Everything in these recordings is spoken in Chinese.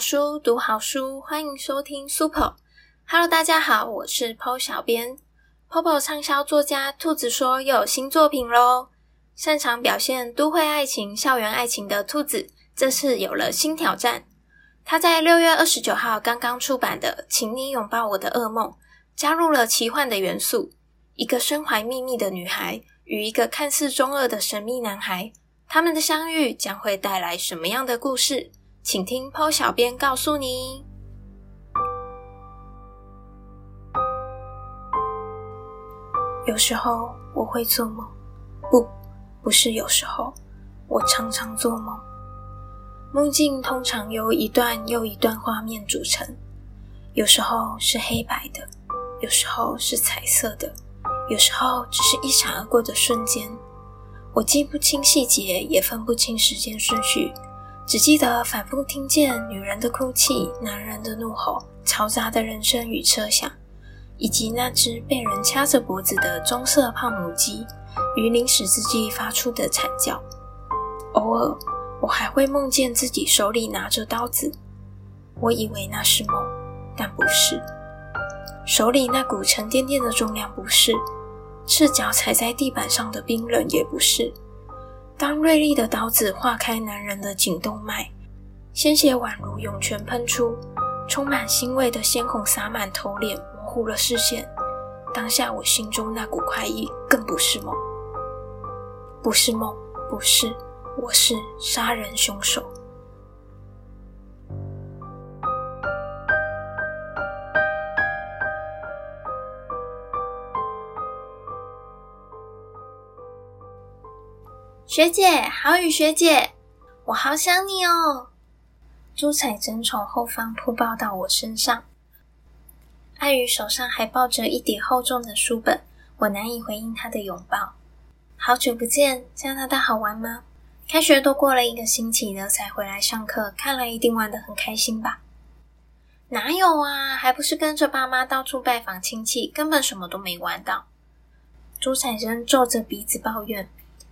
书，读好书，欢迎收听 Super。Hello，大家好，我是 Po 小编。Popo 畅销作家兔子说又有新作品喽！擅长表现都会爱情、校园爱情的兔子，这次有了新挑战。他在六月二十九号刚刚出版的《请你拥抱我的噩梦》，加入了奇幻的元素。一个身怀秘密的女孩与一个看似中二的神秘男孩，他们的相遇将会带来什么样的故事？请听 PO 小编告诉你。有时候我会做梦，不，不是有时候，我常常做梦。梦境通常由一段又一段画面组成，有时候是黑白的，有时候是彩色的，有时候只是一闪而过的瞬间。我记不清细节，也分不清时间顺序。只记得反复听见女人的哭泣、男人的怒吼、嘈杂的人声与车响，以及那只被人掐着脖子的棕色胖母鸡于临死之际发出的惨叫。偶尔，我还会梦见自己手里拿着刀子，我以为那是梦，但不是。手里那股沉甸甸的重量不是，赤脚踩在地板上的冰冷也不是。当锐利的刀子划开男人的颈动脉，鲜血宛如涌泉喷出，充满腥味的鲜红洒满头脸，模糊了视线。当下我心中那股快意，更不是梦，不是梦，不是，我是杀人凶手。学姐，好雨学姐，我好想你哦！朱彩珍从后方扑抱到我身上，爱雨手上还抱着一叠厚重的书本，我难以回应她的拥抱。好久不见，加拿大好玩吗？开学都过了一个星期了，才回来上课，看来一定玩得很开心吧？哪有啊，还不是跟着爸妈到处拜访亲戚，根本什么都没玩到。朱彩珍皱着鼻子抱怨。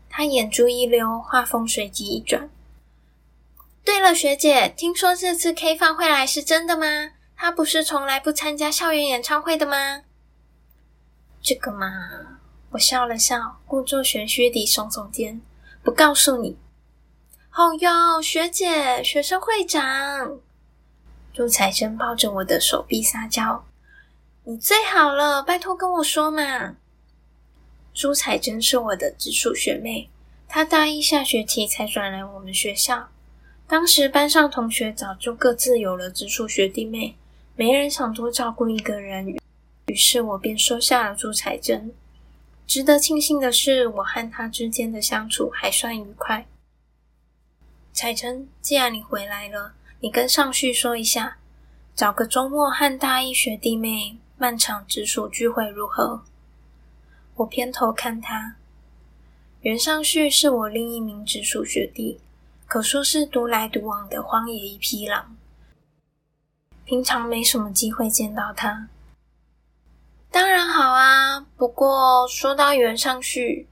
他眼珠一溜，话锋随即一转。对了，学姐，听说这次 K 放会来是真的吗？他不是从来不参加校园演唱会的吗？这个嘛，我笑了笑，故作玄虚地耸耸肩，不告诉你。哦哟，学姐，学生会长，朱彩珍抱着我的手臂撒娇：“你最好了，拜托跟我说嘛。”朱彩珍是我的直属学妹，她大一下学期才转来我们学校。当时班上同学早就各自有了直属学弟妹，没人想多照顾一个人，于是我便收下了朱彩珍。值得庆幸的是，我和她之间的相处还算愉快。彩珍，既然你回来了，你跟尚旭说一下，找个周末和大一学弟妹漫场直属聚会如何？我偏头看他，袁尚旭是我另一名直属学弟，可说是独来独往的荒野一匹狼，平常没什么机会见到他。当然好啊，不过说到袁尚旭，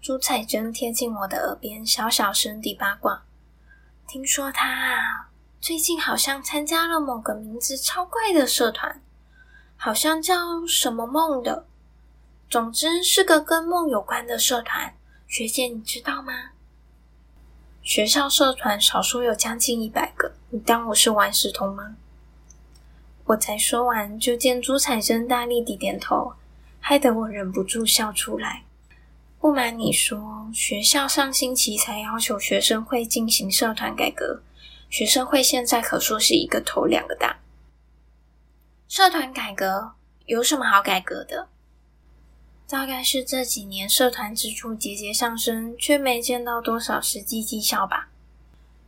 朱彩珍贴近我的耳边，小小声地八卦：听说他最近好像参加了某个名字超怪的社团，好像叫什么梦的。总之是个跟梦有关的社团，学姐你知道吗？学校社团少说有将近一百个，你当我是玩石童吗？我才说完，就见朱彩珍大力地点头，害得我忍不住笑出来。不瞒你说，学校上星期才要求学生会进行社团改革，学生会现在可说是一个头两个大。社团改革有什么好改革的？大概是这几年社团支出节节上升，却没见到多少实际绩效吧。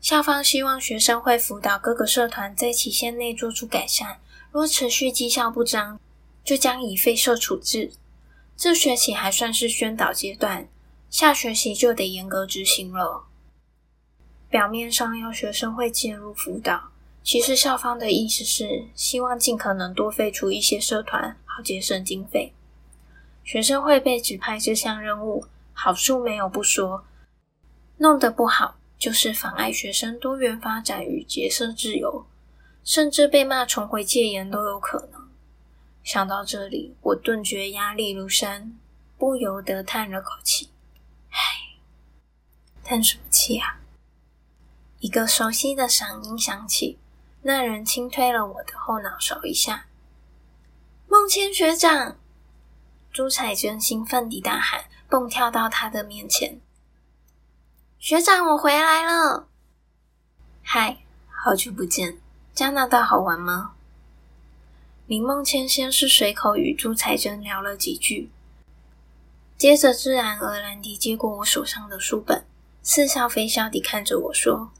校方希望学生会辅导各个社团在期限内做出改善，若持续绩效不彰，就将以废社处置。这学期还算是宣导阶段，下学期就得严格执行了。表面上要学生会介入辅导，其实校方的意思是希望尽可能多废除一些社团，好节省经费。学生会被指派这项任务，好处没有不说，弄得不好就是妨碍学生多元发展与结社自由，甚至被骂重回戒严都有可能。想到这里，我顿觉压力如山，不由得叹了口气：“唉，叹什么气啊？”一个熟悉的嗓音响起，那人轻推了我的后脑勺一下：“孟谦学长！”朱彩珍兴奋地大喊，蹦跳到他的面前：“学长，我回来了！嗨，好久不见，加拿大好玩吗？”林梦谦先是随口与朱彩珍聊了几句，接着自然而然地接过我手上的书本，似笑非笑地看着我说：“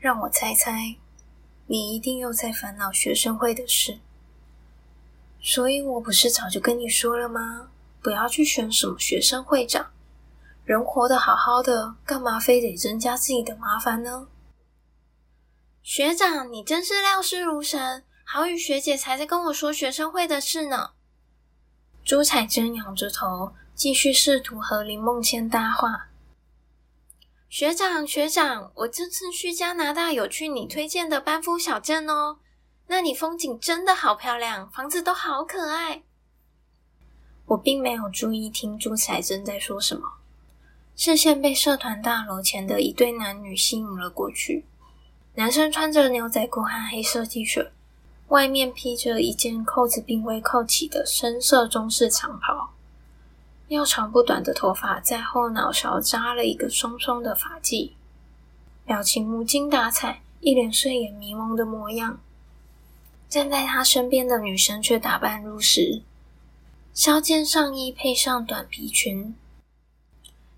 让我猜猜，你一定又在烦恼学生会的事。所以我不是早就跟你说了吗？不要去选什么学生会长，人活得好好的，干嘛非得增加自己的麻烦呢？”学长，你真是料事如神。好雨学姐才在跟我说学生会的事呢。朱彩珍仰着头，继续试图和林梦谦搭话。学长，学长，我这次去加拿大有去你推荐的班夫小镇哦，那里风景真的好漂亮，房子都好可爱。我并没有注意听朱彩珍在说什么，视线被社团大楼前的一对男女吸引了过去。男生穿着牛仔裤和黑色 T 恤。外面披着一件扣子并未扣起的深色中式长袍，要长不短的头发在后脑勺扎了一个松松的发髻，表情无精打采，一脸睡眼迷蒙的模样。站在他身边的女生却打扮入时，削肩上衣配上短皮裙，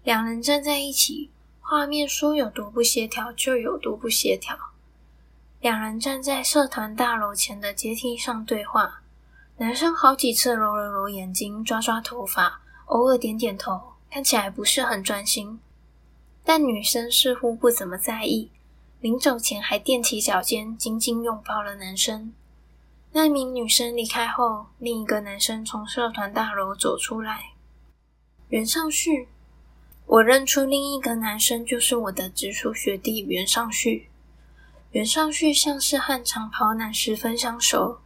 两人站在一起，画面说有多不协调就有多不协调。两人站在社团大楼前的阶梯上对话，男生好几次揉了揉眼睛，抓抓头发，偶尔点点头，看起来不是很专心。但女生似乎不怎么在意，临走前还踮起脚尖，紧紧拥抱了男生。那名女生离开后，另一个男生从社团大楼走出来。袁尚旭，我认出另一个男生就是我的直属学弟袁尚旭。袁尚旭像是和长袍男十分相熟，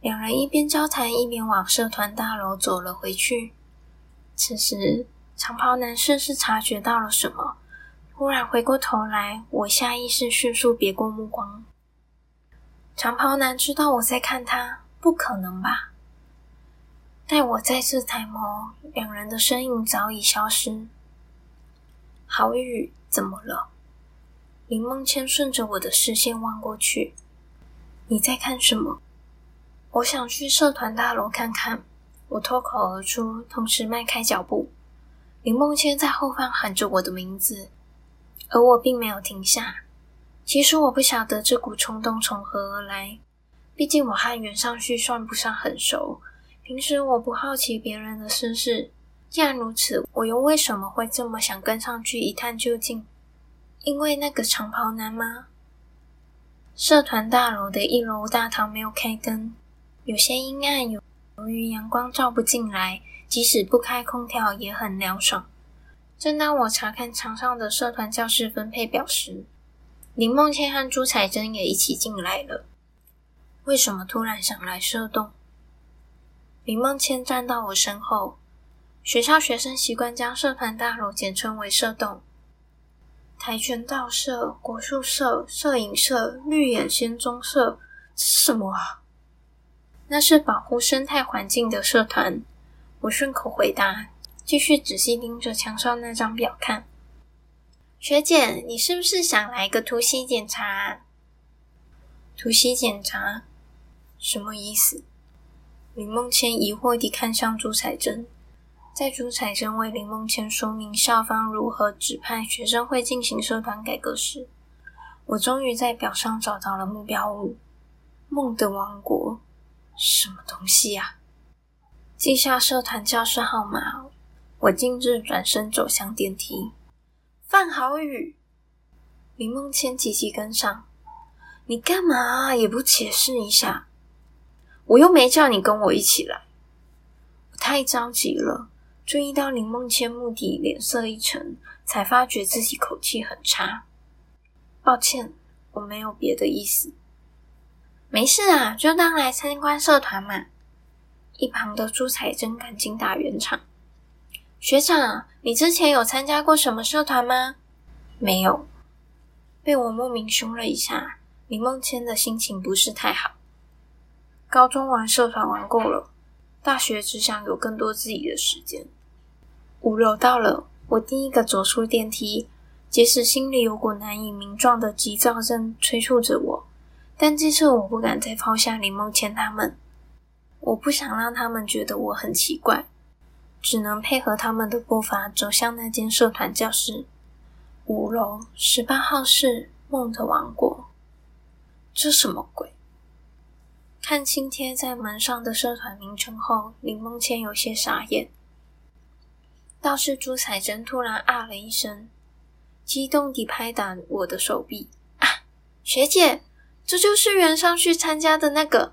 两人一边交谈一边往社团大楼走了回去。此时，长袍男甚是察觉到了什么，忽然回过头来，我下意识迅速别过目光。长袍男知道我在看他，不可能吧？待我再次抬眸，两人的身影早已消失。郝宇，怎么了？林梦谦顺着我的视线望过去，你在看什么？我想去社团大楼看看。我脱口而出，同时迈开脚步。林梦谦在后方喊着我的名字，而我并没有停下。其实我不晓得这股冲动从何而来，毕竟我和袁尚旭算不上很熟。平时我不好奇别人的私事，既然如此，我又为什么会这么想跟上去一探究竟？因为那个长袍男吗？社团大楼的一楼大堂没有开灯，有些阴暗。由由于阳光照不进来，即使不开空调也很凉爽。正当我查看墙上的社团教室分配表时，林梦倩和朱彩珍也一起进来了。为什么突然想来社动？林梦倩站到我身后。学校学生习惯将社团大楼简称为社动。跆拳道社、国术社、摄影社、绿野仙踪社，什么啊？那是保护生态环境的社团。我顺口回答，继续仔细盯着墙上那张表看。学姐，你是不是想来个突袭检查？突袭检查什么意思？林梦谦疑惑地看向朱彩珍。在朱彩珍为林梦谦说明校方如何指派学生会进行社团改革时，我终于在表上找到了目标物——梦的王国。什么东西呀？记下社团教室号码，我径自转身走向电梯。范好宇，林梦谦急急跟上。你干嘛？也不解释一下？我又没叫你跟我一起来。我太着急了。注意到林梦谦目的，脸色一沉，才发觉自己口气很差。抱歉，我没有别的意思。没事啊，就当来参观社团嘛。一旁的朱彩珍赶紧打圆场。学长，你之前有参加过什么社团吗？没有。被我莫名凶了一下，林梦谦的心情不是太好。高中玩社团玩够了，大学只想有更多自己的时间。五楼到了，我第一个走出电梯，即使心里有股难以名状的急躁症催促着我，但这次我不敢再抛下林梦谦他们。我不想让他们觉得我很奇怪，只能配合他们的步伐走向那间社团教室。五楼十八号室，梦的王国。这什么鬼？看清贴在门上的社团名称后，林梦谦有些傻眼。倒是朱彩珍突然啊了一声，激动地拍打我的手臂：“啊，学姐，这就是原上去参加的那个。”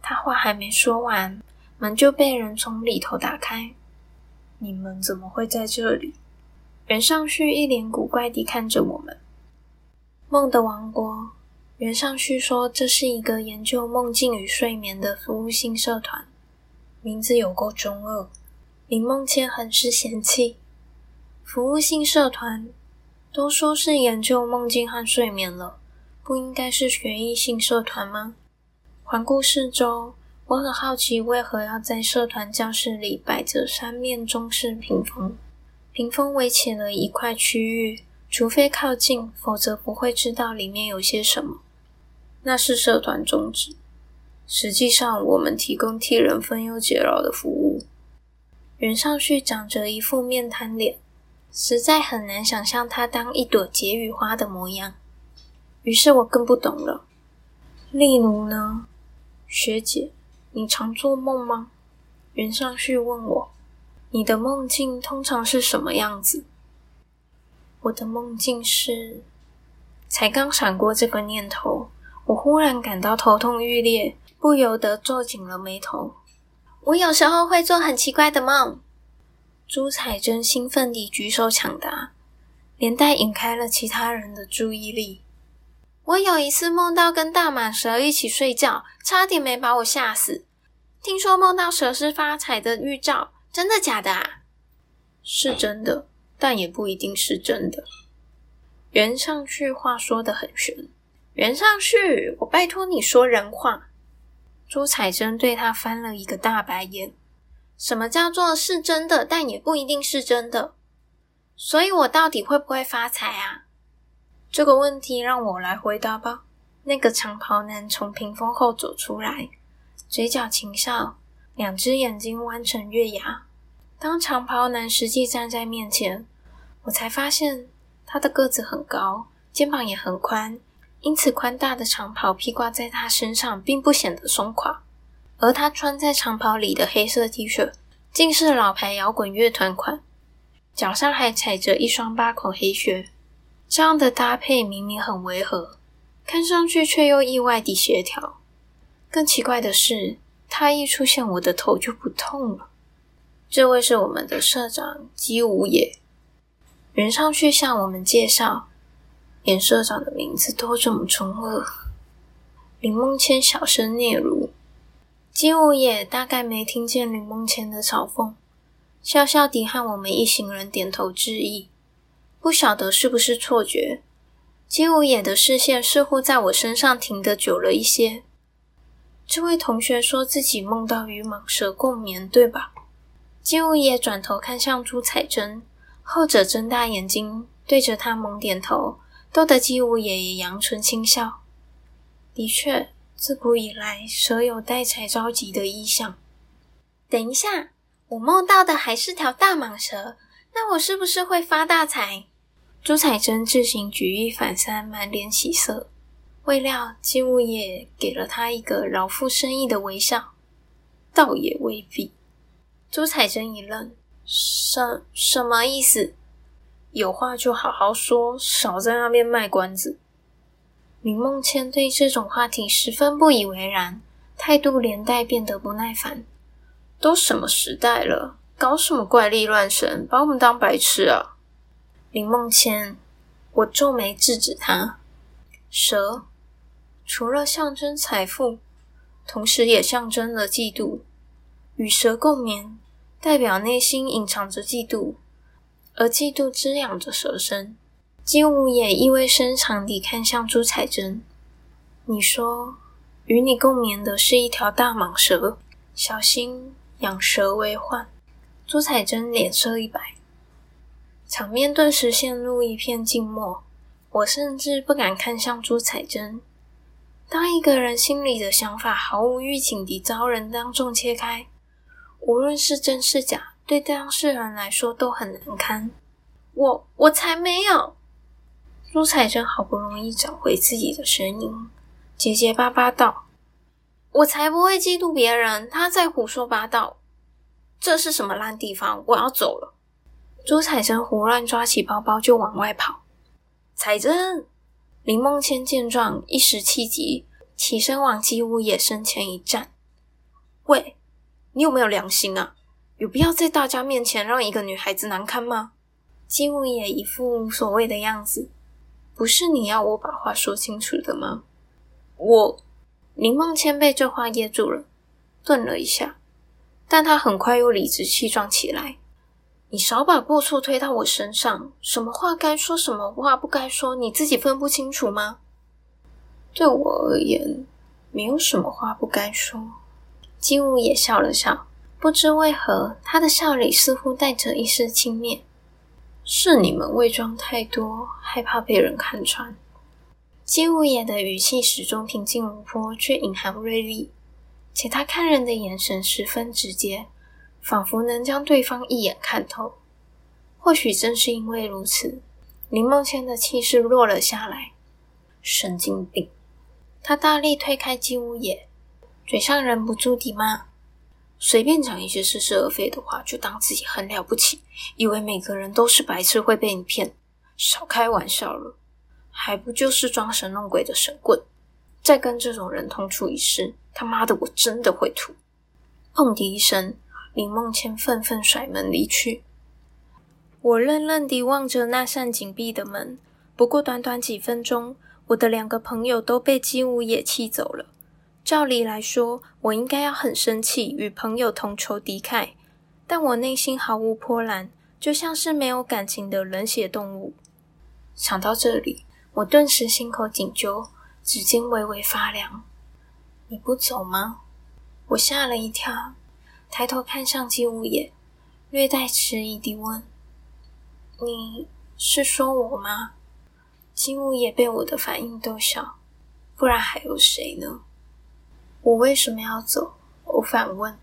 他话还没说完，门就被人从里头打开。“你们怎么会在这里？”袁尚旭一脸古怪地看着我们。梦的王国，袁尚旭说：“这是一个研究梦境与睡眠的服务性社团，名字有够中二。”林梦谦很是嫌弃。服务性社团都说是研究梦境和睡眠了，不应该是学艺性社团吗？环顾四周，我很好奇为何要在社团教室里摆着三面中式屏风。屏风围起了一块区域，除非靠近，否则不会知道里面有些什么。那是社团宗旨。实际上，我们提供替人分忧解劳的服务。袁尚旭长着一副面瘫脸，实在很难想象他当一朵解语花的模样。于是我更不懂了。例如呢，学姐，你常做梦吗？袁尚旭问我。你的梦境通常是什么样子？我的梦境是……才刚闪过这个念头，我忽然感到头痛欲裂，不由得皱紧了眉头。我有时候会做很奇怪的梦。朱彩珍兴奋地举手抢答，连带引开了其他人的注意力。我有一次梦到跟大蟒蛇一起睡觉，差点没把我吓死。听说梦到蛇是发财的预兆。真的假的啊？是真的，但也不一定是真的。袁上旭话说的很玄。袁上旭，我拜托你说人话。朱彩珍对他翻了一个大白眼。什么叫做是真的，但也不一定是真的？所以我到底会不会发财啊？这个问题让我来回答吧。那个长袍男从屏风后走出来，嘴角轻笑。两只眼睛弯成月牙。当长袍男实际站在面前，我才发现他的个子很高，肩膀也很宽，因此宽大的长袍披挂在他身上，并不显得松垮。而他穿在长袍里的黑色 T 恤，竟是老牌摇滚乐团款，脚上还踩着一双八孔黑靴。这样的搭配明明很违和，看上去却又意外地协调。更奇怪的是。他一出现，我的头就不痛了。这位是我们的社长姬无野。袁尚旭向我们介绍，连社长的名字都这么中二。林梦谦小声嗫嚅，姬无野大概没听见林梦谦的嘲讽，笑笑地和我们一行人点头致意。不晓得是不是错觉，姬无野的视线似乎在我身上停得久了一些。这位同学说自己梦到与蟒蛇共眠，对吧？金无野转头看向朱彩珍，后者睁大眼睛对着他猛点头，逗得姬无野也扬唇轻笑。的确，自古以来，蛇有带财招吉的意象。等一下，我梦到的还是条大蟒蛇，那我是不是会发大财？朱彩珍自行举一反三，满脸喜色。未料金无野给了他一个饶富深意的微笑，倒也未必。朱彩珍一愣：“什什么意思？有话就好好说，少在那边卖关子。”林梦谦对这种话题十分不以为然，态度连带变得不耐烦：“都什么时代了，搞什么怪力乱神，把我们当白痴啊！林梦谦，我皱眉制止他。蛇除了象征财富，同时也象征了嫉妒。与蛇共眠，代表内心隐藏着嫉妒，而嫉妒滋养着蛇身。金无也意味深长地看向朱彩珍：“你说，与你共眠的是一条大蟒蛇，小心养蛇为患。”朱彩珍脸色一白，场面顿时陷入一片静默。我甚至不敢看向朱彩珍。当一个人心里的想法毫无预警地遭人当众切开，无论是真是假，对当事人来说都很难堪。我我才没有！朱彩珍好不容易找回自己的声音，结结巴巴道：“我才不会嫉妒别人，他在胡说八道。这是什么烂地方？我要走了！”朱彩珍胡乱抓起包包就往外跑。彩珍，林梦谦见状一时气急，起身往姬无野身前一站：“喂，你有没有良心啊？有必要在大家面前让一个女孩子难堪吗？”姬无野一副无所谓的样子。不是你要我把话说清楚的吗？我林梦谦被这话噎住了，顿了一下，但他很快又理直气壮起来。你少把过错推到我身上，什么话该说，什么话不该说，你自己分不清楚吗？对我而言，没有什么话不该说。金武也笑了笑，不知为何，他的笑里似乎带着一丝轻蔑。是你们伪装太多，害怕被人看穿。金无野的语气始终平静无波，却隐含锐利，且他看人的眼神十分直接，仿佛能将对方一眼看透。或许正是因为如此，林梦谦的气势落了下来。神经病！他大力推开金无野，嘴上忍不住地骂。随便讲一些似是而非的话，就当自己很了不起，以为每个人都是白痴会被你骗，少开玩笑了，还不就是装神弄鬼的神棍？再跟这种人同处一室，他妈的，我真的会吐！砰的一声，林梦谦愤愤甩门离去。我愣愣地望着那扇紧闭的门。不过短短几分钟，我的两个朋友都被金武野气走了。照理来说，我应该要很生气，与朋友同仇敌忾，但我内心毫无波澜，就像是没有感情的冷血动物。想到这里，我顿时心口紧揪，指尖微微发凉。你不走吗？我吓了一跳，抬头看向季无野，略带迟疑地问：“你是说我吗？”季无野被我的反应逗笑，不然还有谁呢？我为什么要走？我反问。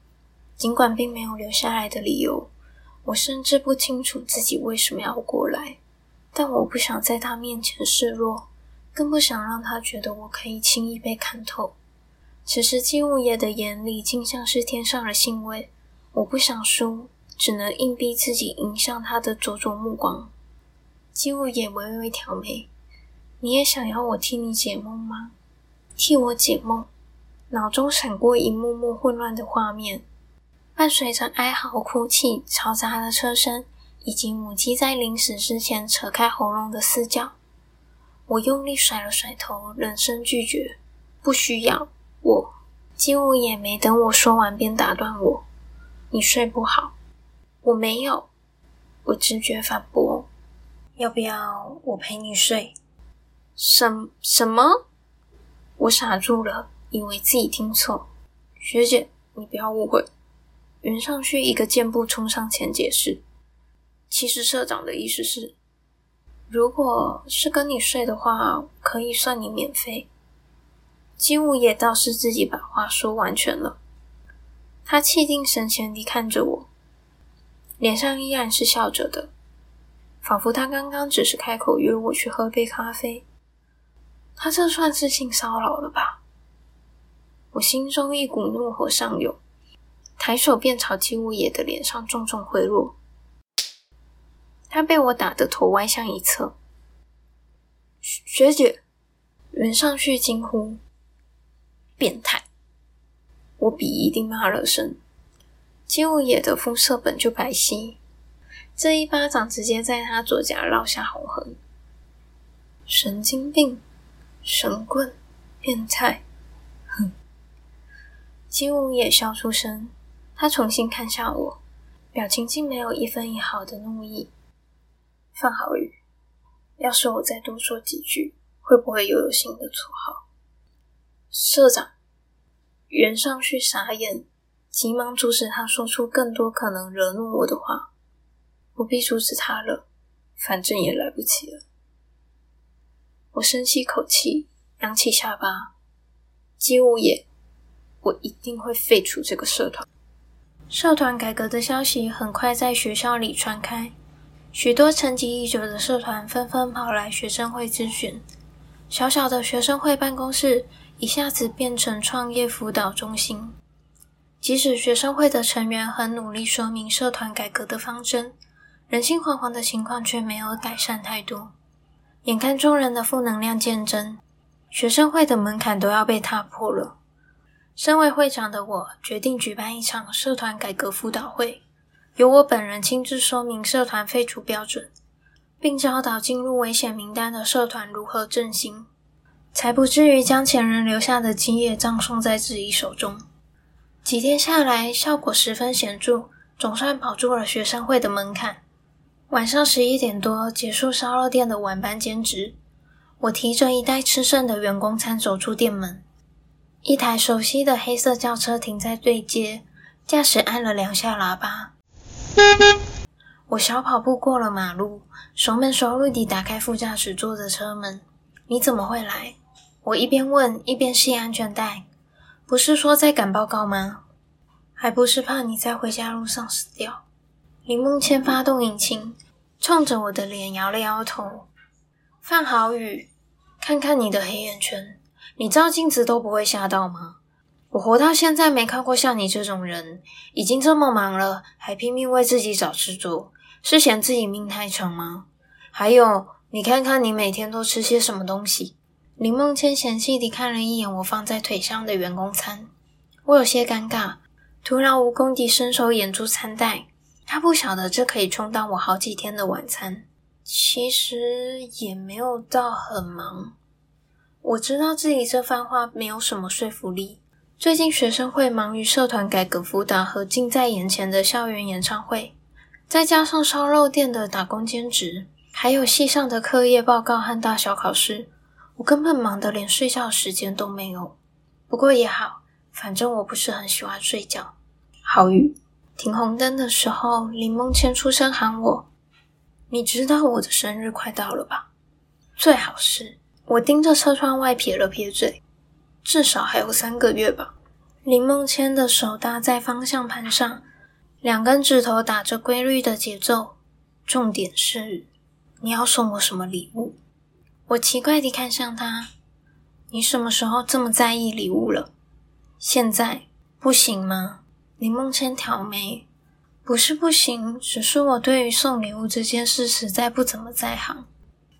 尽管并没有留下来的理由，我甚至不清楚自己为什么要过来。但我不想在他面前示弱，更不想让他觉得我可以轻易被看透。此时姬无野的眼里竟像是天上了腥味。我不想输，只能硬逼自己迎向他的灼灼目光。姬无野微微挑眉：“你也想要我替你解梦吗？替我解梦？”脑中闪过一幕幕混乱的画面，伴随着哀嚎、哭泣、嘈杂的车声，以及母鸡在临死之前扯开喉咙的嘶叫。我用力甩了甩头，冷声拒绝：“不需要。”金武也没等我说完，便打断我：“你睡不好？”我没有。我直觉反驳：“要不要我陪你睡？”什什么？我傻住了。以为自己听错，学姐，你不要误会。袁尚旭一个箭步冲上前解释：“其实社长的意思是，如果是跟你睡的话，可以算你免费。”金武也倒是自己把话说完全了。他气定神闲地看着我，脸上依然是笑着的，仿佛他刚刚只是开口约我去喝杯咖啡。他这算是性骚扰了吧？我心中一股怒火上涌，抬手便朝金无野的脸上重重挥落。他被我打得头歪向一侧。学姐，袁尚旭惊呼：“变态！”我比一定骂了声。姬无野的肤色本就白皙，这一巴掌直接在他左颊烙下红痕。神经病，神棍，变态，哼！姬无野笑出声，他重新看向我，表情竟没有一分一毫的怒意。范好宇，要是我再多说几句，会不会又有新的绰号？社长，袁尚旭傻眼。急忙阻止他说出更多可能惹怒我的话，不必阻止他了，反正也来不及了。我深吸口气，扬起下巴。姬无野，我一定会废除这个社团。社团改革的消息很快在学校里传开，许多沉寂已久的社团纷纷跑来学生会咨询。小小的学生会办公室一下子变成创业辅导中心。即使学生会的成员很努力说明社团改革的方针，人心惶惶的情况却没有改善太多。眼看众人的负能量渐增，学生会的门槛都要被踏破了。身为会长的我，决定举办一场社团改革辅导会，由我本人亲自说明社团废除标准，并教导进入危险名单的社团如何振兴，才不至于将前人留下的基业葬送在自己手中。几天下来，效果十分显著，总算保住了学生会的门槛。晚上十一点多结束烧肉店的晚班兼职，我提着一袋吃剩的员工餐走出店门。一台熟悉的黑色轿车停在对街，驾驶按了两下喇叭。我小跑步过了马路，熟门熟路地打开副驾驶座的车门。你怎么会来？我一边问一边系安全带。不是说在赶报告吗？还不是怕你在回家路上死掉。林梦谦发动引擎，冲着我的脸摇了摇头。范好宇，看看你的黑眼圈，你照镜子都不会吓到吗？我活到现在没看过像你这种人，已经这么忙了，还拼命为自己找事做，是嫌自己命太长吗？还有，你看看你每天都吃些什么东西？林梦谦嫌弃地看了一眼我放在腿上的员工餐，我有些尴尬，徒劳无功地伸手掩住餐袋。他不晓得这可以充当我好几天的晚餐。其实也没有到很忙。我知道自己这番话没有什么说服力。最近学生会忙于社团改革辅导和近在眼前的校园演唱会，再加上烧肉店的打工兼职，还有系上的课业报告和大小考试。我根本忙得连睡觉时间都没有，不过也好，反正我不是很喜欢睡觉。好雨，停红灯的时候，林梦谦出声喊我：“你知道我的生日快到了吧？”最好是，我盯着车窗外撇了撇嘴，至少还有三个月吧。林梦谦的手搭在方向盘上，两根指头打着规律的节奏。重点是，你要送我什么礼物？我奇怪地看向他，你什么时候这么在意礼物了？现在不行吗？林梦谦挑眉，不是不行，只是我对于送礼物这件事实在不怎么在行。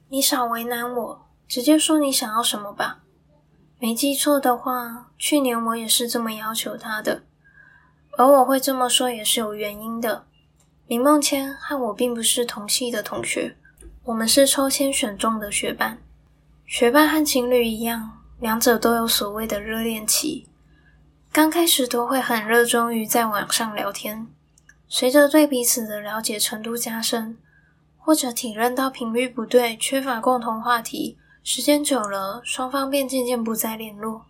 你少为难我，直接说你想要什么吧。没记错的话，去年我也是这么要求他的，而我会这么说也是有原因的。林梦谦和我并不是同系的同学。我们是抽签选中的学伴，学伴和情侣一样，两者都有所谓的热恋期。刚开始都会很热衷于在网上聊天，随着对彼此的了解程度加深，或者体认到频率不对，缺乏共同话题，时间久了，双方便渐渐不再联络。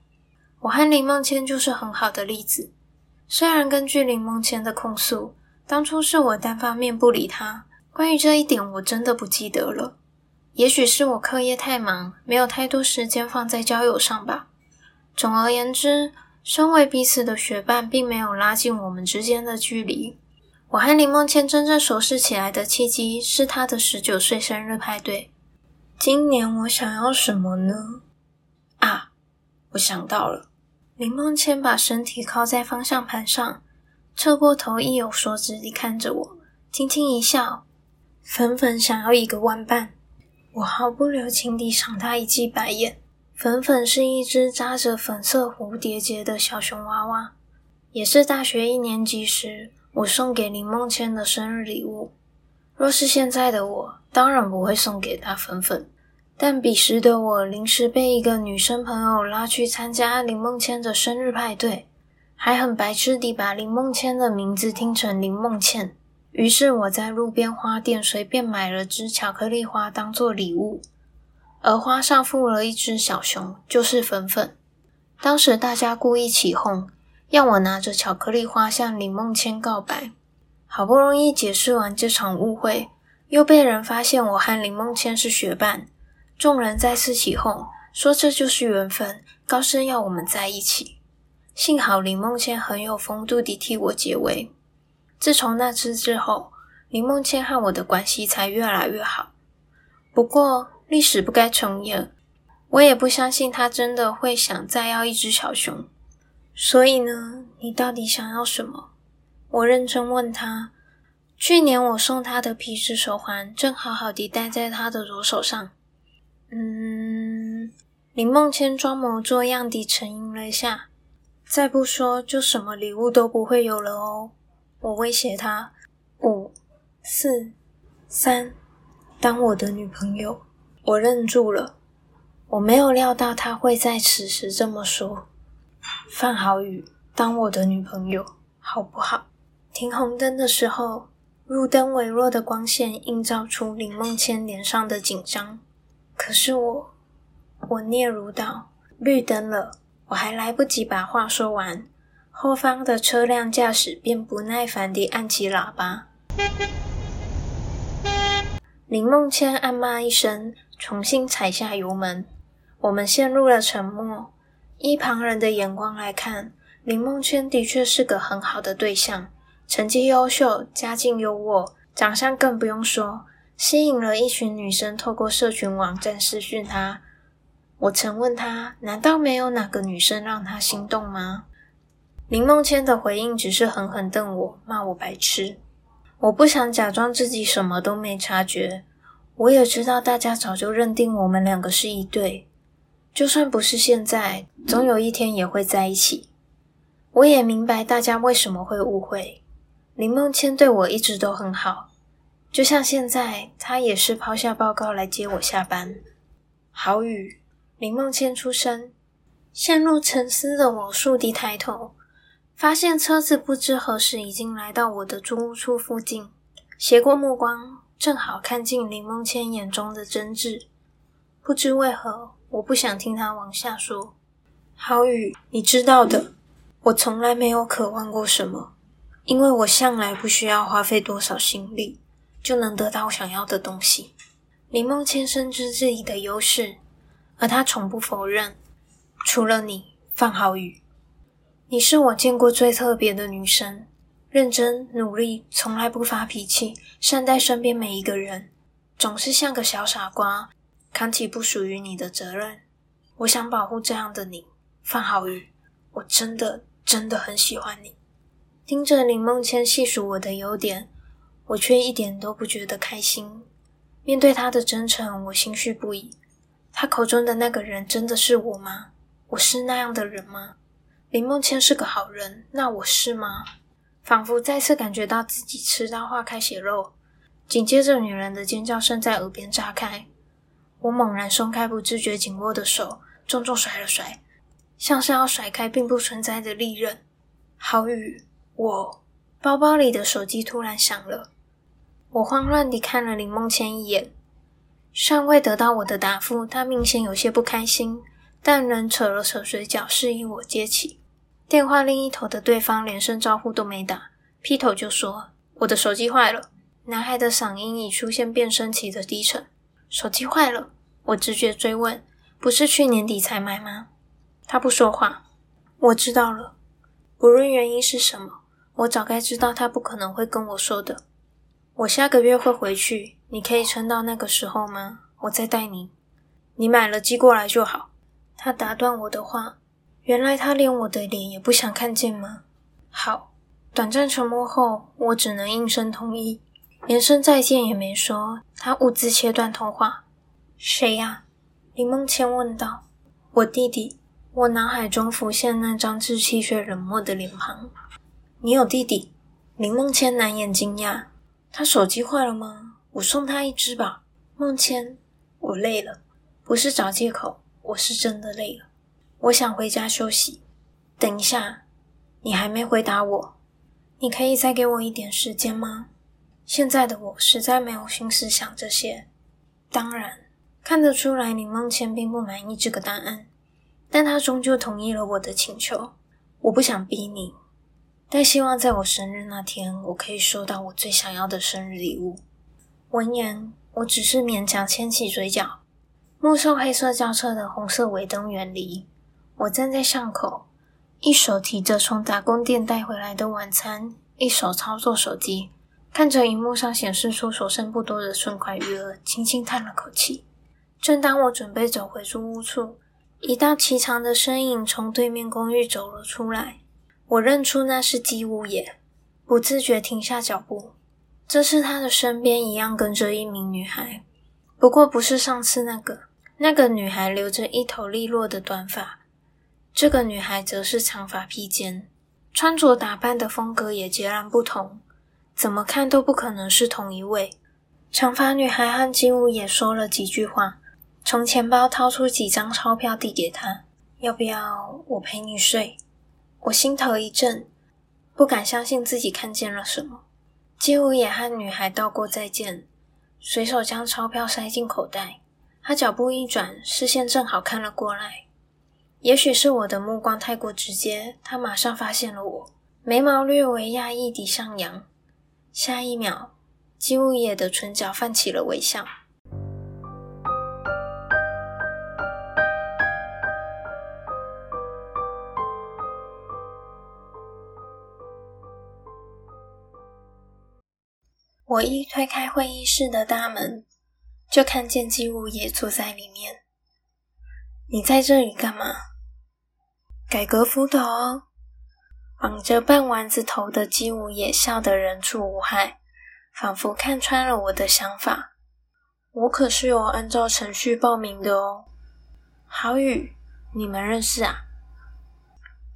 我和林梦谦就是很好的例子。虽然根据林梦谦的控诉，当初是我单方面不理他。关于这一点，我真的不记得了。也许是我课业太忙，没有太多时间放在交友上吧。总而言之，身为彼此的学伴，并没有拉近我们之间的距离。我和林梦谦真正熟识起来的契机，是她的十九岁生日派对。今年我想要什么呢？啊，我想到了。林梦谦把身体靠在方向盘上，侧过头，意有所指地看着我，轻轻一笑。粉粉想要一个玩伴，我毫不留情地赏他一记白眼。粉粉是一只扎着粉色蝴蝶结的小熊娃娃，也是大学一年级时我送给林梦谦的生日礼物。若是现在的我，当然不会送给她粉粉。但彼时的我，临时被一个女生朋友拉去参加林梦谦的生日派对，还很白痴地把林梦谦的名字听成林梦倩。于是我在路边花店随便买了只巧克力花当做礼物，而花上附了一只小熊，就是粉粉。当时大家故意起哄，要我拿着巧克力花向林梦谦告白。好不容易解释完这场误会，又被人发现我和林梦谦是学伴。众人再次起哄，说这就是缘分，高声要我们在一起。幸好林梦谦很有风度地替我解围。自从那次之后，林梦谦和我的关系才越来越好。不过历史不该重演，我也不相信他真的会想再要一只小熊。所以呢，你到底想要什么？我认真问他。去年我送他的皮质手环，正好好地戴在他的左手上。嗯，林梦谦装模作样地沉吟了一下，再不说就什么礼物都不会有了哦。我威胁他：五、四、三，当我的女朋友。我愣住了，我没有料到他会在此时这么说。范好宇，当我的女朋友，好不好？停红灯的时候，路灯微弱的光线映照出林梦谦脸上的紧张。可是我，我嗫嚅道：“绿灯了。”我还来不及把话说完，后方的车辆驾驶便不耐烦地按起喇叭。林梦谦暗骂一声，重新踩下油门。我们陷入了沉默。依旁人的眼光来看，林梦谦的确是个很好的对象，成绩优秀，家境优渥，长相更不用说。吸引了一群女生透过社群网站私讯他。我曾问他：“难道没有哪个女生让他心动吗？”林梦谦的回应只是狠狠瞪我，骂我白痴。我不想假装自己什么都没察觉。我也知道大家早就认定我们两个是一对，就算不是现在，总有一天也会在一起。我也明白大家为什么会误会。林梦谦对我一直都很好。就像现在，他也是抛下报告来接我下班。好雨，林梦谦出声。陷入沉思的我倏地抬头，发现车子不知何时已经来到我的租屋处附近。斜过目光，正好看进林梦谦眼中的真挚。不知为何，我不想听他往下说。好雨，你知道的，我从来没有渴望过什么，因为我向来不需要花费多少心力。就能得到想要的东西。林梦谦深知自己的优势，而他从不否认。除了你，范好宇，你是我见过最特别的女生。认真努力，从来不发脾气，善待身边每一个人，总是像个小傻瓜，扛起不属于你的责任。我想保护这样的你，范浩宇。我真的真的很喜欢你。听着林梦谦细数我的优点。我却一点都不觉得开心。面对他的真诚，我心绪不已。他口中的那个人真的是我吗？我是那样的人吗？林梦谦是个好人，那我是吗？仿佛再次感觉到自己吃到化开血肉。紧接着，女人的尖叫声在耳边炸开。我猛然松开不自觉紧握的手，重重甩了甩，像是要甩开并不存在的利刃。好雨，我包包里的手机突然响了。我慌乱地看了林梦谦一眼，尚未得到我的答复，他明显有些不开心，但仍扯了扯嘴角，示意我接起电话。另一头的对方连声招呼都没打，劈头就说：“我的手机坏了。”男孩的嗓音已出现变声期的低沉。手机坏了？我直觉追问：“不是去年底才买吗？”他不说话。我知道了，不论原因是什么，我早该知道他不可能会跟我说的。我下个月会回去，你可以撑到那个时候吗？我再带你。你买了寄过来就好。他打断我的话，原来他连我的脸也不想看见吗？好。短暂沉默后，我只能应声同意，连声再见也没说。他兀自切断通话。谁呀？林梦谦问道。我弟弟。我脑海中浮现那张稚气却冷漠的脸庞。你有弟弟？林梦谦难掩惊讶：“他手机坏了吗？我送他一只吧。”梦谦，我累了，不是找借口，我是真的累了。我想回家休息。等一下，你还没回答我，你可以再给我一点时间吗？现在的我实在没有心思想这些。当然，看得出来林梦谦并不满意这个答案，但他终究同意了我的请求。我不想逼你，但希望在我生日那天，我可以收到我最想要的生日礼物。闻言，我只是勉强牵起嘴角，目送黑色轿车的红色尾灯远离。我站在巷口，一手提着从打工店带回来的晚餐，一手操作手机，看着荧幕上显示出所剩不多的存款余额，轻轻叹了口气。正当我准备走回租屋处，一道颀长的身影从对面公寓走了出来，我认出那是姬无野，不自觉停下脚步。这次他的身边一样跟着一名女孩，不过不是上次那个。那个女孩留着一头利落的短发，这个女孩则是长发披肩，穿着打扮的风格也截然不同，怎么看都不可能是同一位。长发女孩和姬无野说了几句话。从钱包掏出几张钞票递给他，要不要我陪你睡？我心头一震，不敢相信自己看见了什么。街舞也和女孩道过再见，随手将钞票塞进口袋。他脚步一转，视线正好看了过来。也许是我的目光太过直接，他马上发现了我，眉毛略微压抑地上扬。下一秒，姬物野的唇角泛起了微笑。我一推开会议室的大门，就看见姬无野坐在里面。你在这里干嘛？改革辅导哦。绑着半丸子头的姬无野笑得人畜无害，仿佛看穿了我的想法。我可是有按照程序报名的哦。郝宇，你们认识啊？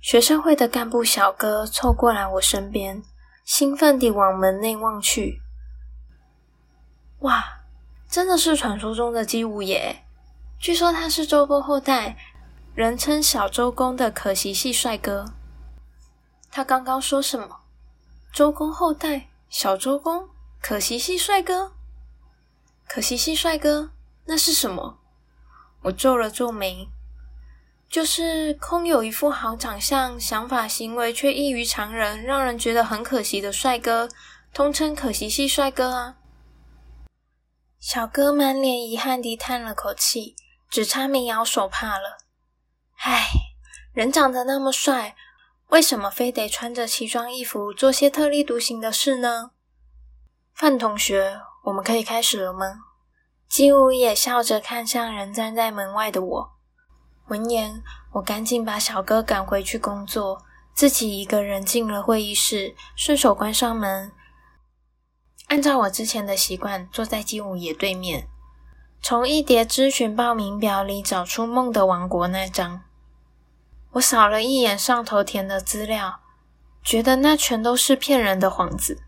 学生会的干部小哥凑过来我身边，兴奋地往门内望去。哇，真的是传说中的姬无野！据说他是周波后代，人称小周公的可惜系帅哥。他刚刚说什么？周公后代，小周公，可惜系帅哥？可惜系帅哥，那是什么？我皱了皱眉，就是空有一副好长相，想法行为却异于常人，让人觉得很可惜的帅哥，通称可惜系帅哥啊。小哥满脸遗憾地叹了口气，只差没摇手帕了。唉，人长得那么帅，为什么非得穿着奇装异服做些特立独行的事呢？范同学，我们可以开始了吗？姬无也笑着看向仍站在门外的我。闻言，我赶紧把小哥赶回去工作，自己一个人进了会议室，顺手关上门。按照我之前的习惯，坐在姬武野对面，从一叠咨询报名表里找出《梦的王国》那张。我扫了一眼上头填的资料，觉得那全都是骗人的幌子。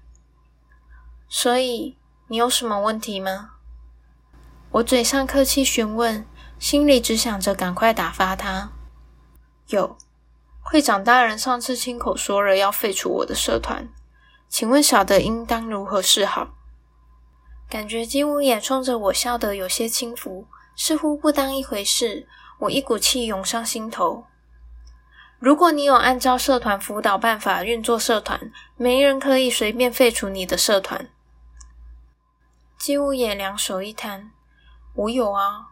所以，你有什么问题吗？我嘴上客气询问，心里只想着赶快打发他。有，会长大人上次亲口说了要废除我的社团。请问小的应当如何是好？感觉金无眼冲着我笑得有些轻浮，似乎不当一回事。我一股气涌上心头。如果你有按照社团辅导办法运作社团，没人可以随便废除你的社团。金无野两手一摊：“我有啊，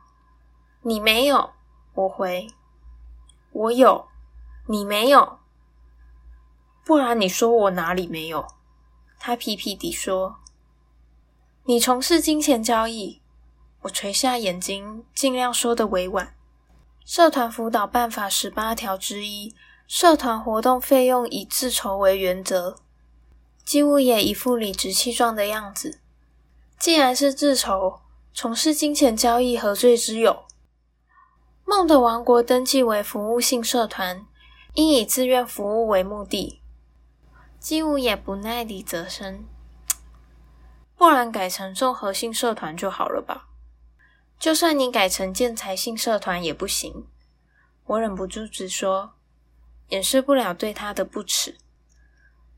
你没有。”我回：“我有，你没有。不然你说我哪里没有？”他皮皮地说：“你从事金钱交易。”我垂下眼睛，尽量说的委婉。社团辅导办法十八条之一，社团活动费用以自筹为原则。姬无也一副理直气壮的样子。既然是自筹，从事金钱交易何罪之有？梦的王国登记为服务性社团，应以自愿服务为目的。姬无也不耐理则声：“不然改成综合性社团就好了吧？就算你改成建材性社团也不行。”我忍不住直说，掩饰不了对他的不耻。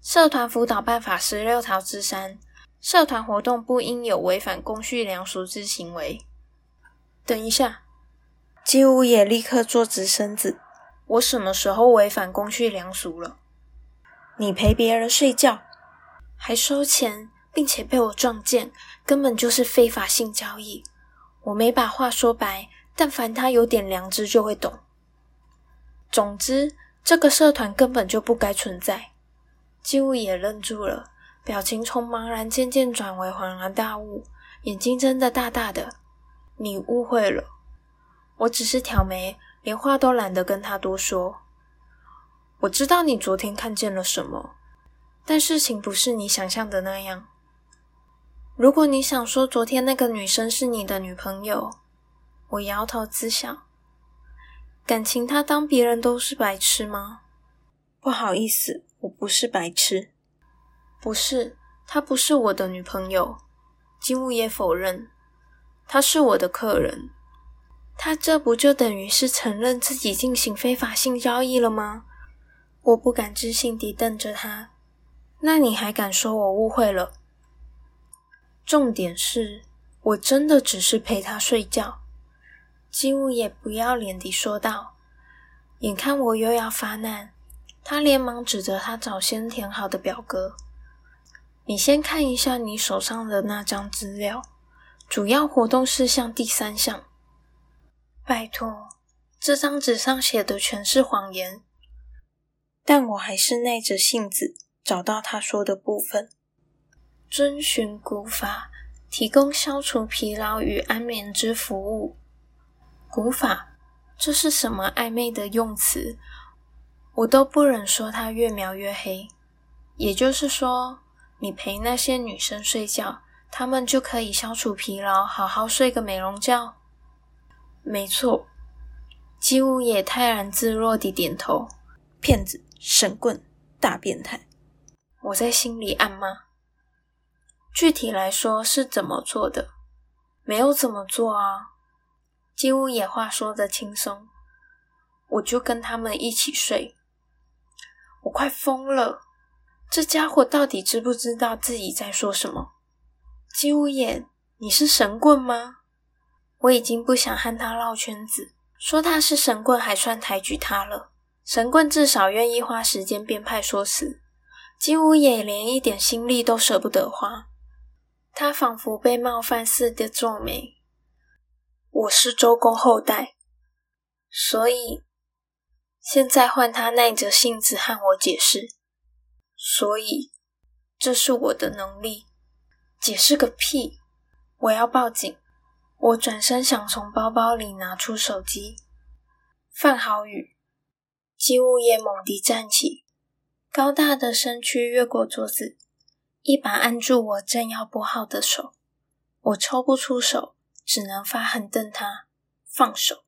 社团辅导办法十六条之三，社团活动不应有违反公序良俗之行为。等一下，姬无也立刻坐直身子。我什么时候违反公序良俗了？你陪别人睡觉，还收钱，并且被我撞见，根本就是非法性交易。我没把话说白，但凡他有点良知就会懂。总之，这个社团根本就不该存在。姬物也愣住了，表情从茫然渐渐转为恍然大悟，眼睛睁得大大的。你误会了，我只是挑眉，连话都懒得跟他多说。我知道你昨天看见了什么，但事情不是你想象的那样。如果你想说昨天那个女生是你的女朋友，我摇头自笑。感情他当别人都是白痴吗？不好意思，我不是白痴。不是，她不是我的女朋友。金木也否认，她是我的客人。他这不就等于是承认自己进行非法性交易了吗？我不敢置信地瞪着他，那你还敢说我误会了？重点是我真的只是陪他睡觉。金物也不要脸地说道。眼看我又要发难，他连忙指着他早先填好的表格：“你先看一下你手上的那张资料，主要活动事项第三项。拜托，这张纸上写的全是谎言。”但我还是耐着性子找到他说的部分：遵循古法，提供消除疲劳与安眠之服务。古法，这是什么暧昧的用词？我都不忍说它越描越黑。也就是说，你陪那些女生睡觉，她们就可以消除疲劳，好好睡个美容觉？没错。姬无也泰然自若地点头。骗子！神棍，大变态！我在心里暗骂。具体来说是怎么做的？没有怎么做啊。几乎也话说的轻松，我就跟他们一起睡。我快疯了！这家伙到底知不知道自己在说什么？姬无眼，你是神棍吗？我已经不想和他绕圈子，说他是神棍还算抬举他了。神棍至少愿意花时间编派说辞，金无野连一点心力都舍不得花。他仿佛被冒犯似的皱眉。我是周公后代，所以现在换他耐着性子和我解释。所以这是我的能力，解释个屁！我要报警！我转身想从包包里拿出手机，范好宇。姬物也猛地站起，高大的身躯越过桌子，一把按住我正要拨号的手。我抽不出手，只能发狠瞪他：“放手！”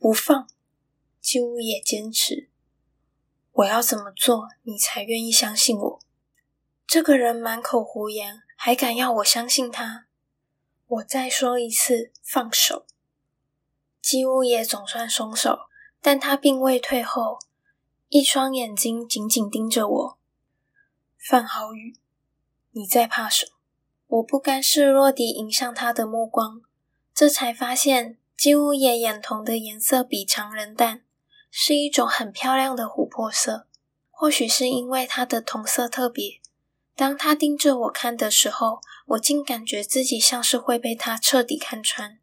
不放！姬物也坚持。我要怎么做，你才愿意相信我？这个人满口胡言，还敢要我相信他？我再说一次：放手！姬物也总算松手。但他并未退后，一双眼睛紧紧盯着我。范好宇，你在怕什么？我不甘示弱地迎向他的目光，这才发现金乌野眼瞳的颜色比常人淡，是一种很漂亮的琥珀色。或许是因为他的瞳色特别，当他盯着我看的时候，我竟感觉自己像是会被他彻底看穿。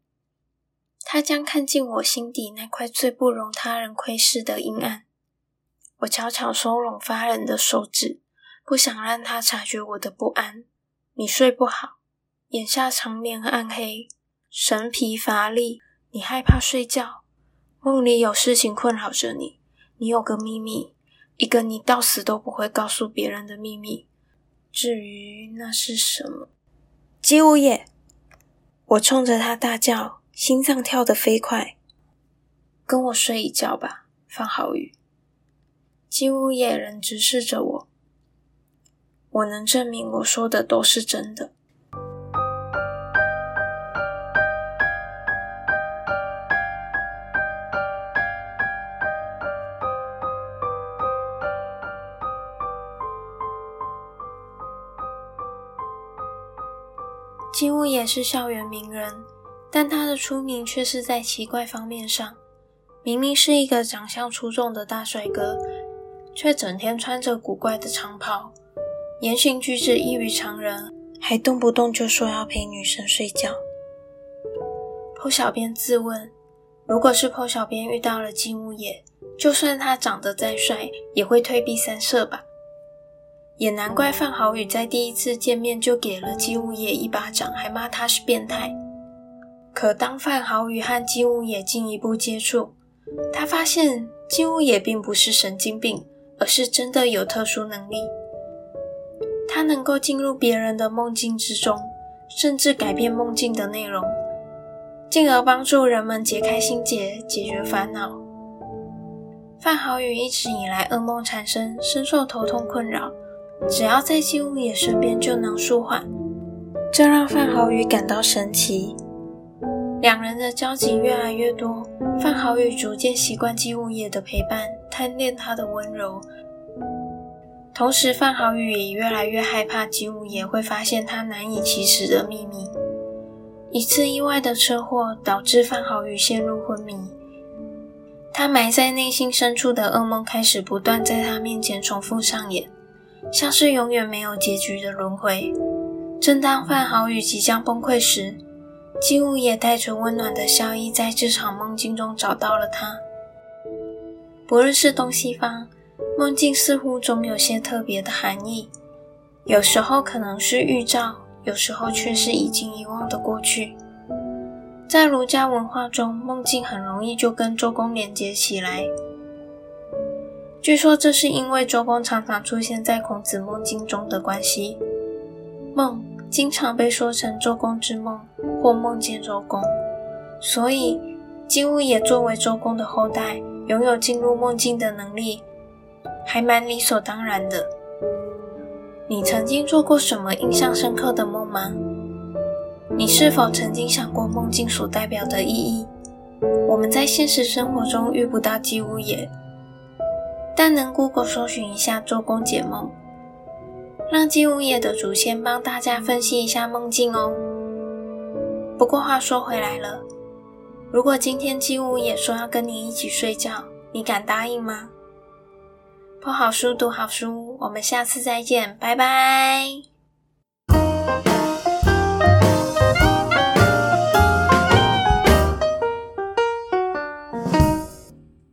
他将看进我心底那块最不容他人窥视的阴暗。我悄悄收拢发冷的手指，不想让他察觉我的不安。你睡不好，眼下长眠暗黑，神疲乏力。你害怕睡觉，梦里有事情困扰着你。你有个秘密，一个你到死都不会告诉别人的秘密。至于那是什么，姬无夜，我冲着他大叫。心脏跳得飞快，跟我睡一觉吧，方好宇。金乌夜人直视着我，我能证明我说的都是真的。金屋也是校园名人，但他的出名却是在奇怪方面上。明明是一个长相出众的大帅哥，却整天穿着古怪的长袍，言行举止异于常人，还动不动就说要陪女生睡觉。破小编自问：如果是破小编遇到了金屋野，就算他长得再帅，也会退避三舍吧？也难怪范豪宇在第一次见面就给了金屋野一巴掌，还骂他是变态。可当范豪宇和金屋野进一步接触，他发现金屋也并不是神经病，而是真的有特殊能力。他能够进入别人的梦境之中，甚至改变梦境的内容，进而帮助人们解开心结、解决烦恼。范好宇一直以来噩梦缠身，深受头痛困扰，只要在金屋野身边就能舒缓，这让范好宇感到神奇。两人的交集越来越多，范好宇逐渐习惯姬物野的陪伴，贪恋他的温柔。同时，范豪宇也越来越害怕姬物野会发现他难以启齿的秘密。一次意外的车祸导致范豪宇陷入昏迷，他埋在内心深处的噩梦开始不断在他面前重复上演，像是永远没有结局的轮回。正当范豪宇即将崩溃时，金吾也带着温暖的笑意，在这场梦境中找到了他。不论是东西方，梦境似乎总有些特别的含义。有时候可能是预兆，有时候却是已经遗忘的过去。在儒家文化中，梦境很容易就跟周公连接起来。据说这是因为周公常常出现在孔子梦境中的关系。梦。经常被说成周公之梦或梦见周公，所以金乌也作为周公的后代，拥有进入梦境的能力，还蛮理所当然的。你曾经做过什么印象深刻的梦吗？你是否曾经想过梦境所代表的意义？我们在现实生活中遇不到金乌也，但能 Google 搜寻一下周公解梦。让姬无野的祖先帮大家分析一下梦境哦。不过话说回来了，如果今天姬无野说要跟你一起睡觉，你敢答应吗？不好书，读好书，我们下次再见，拜拜。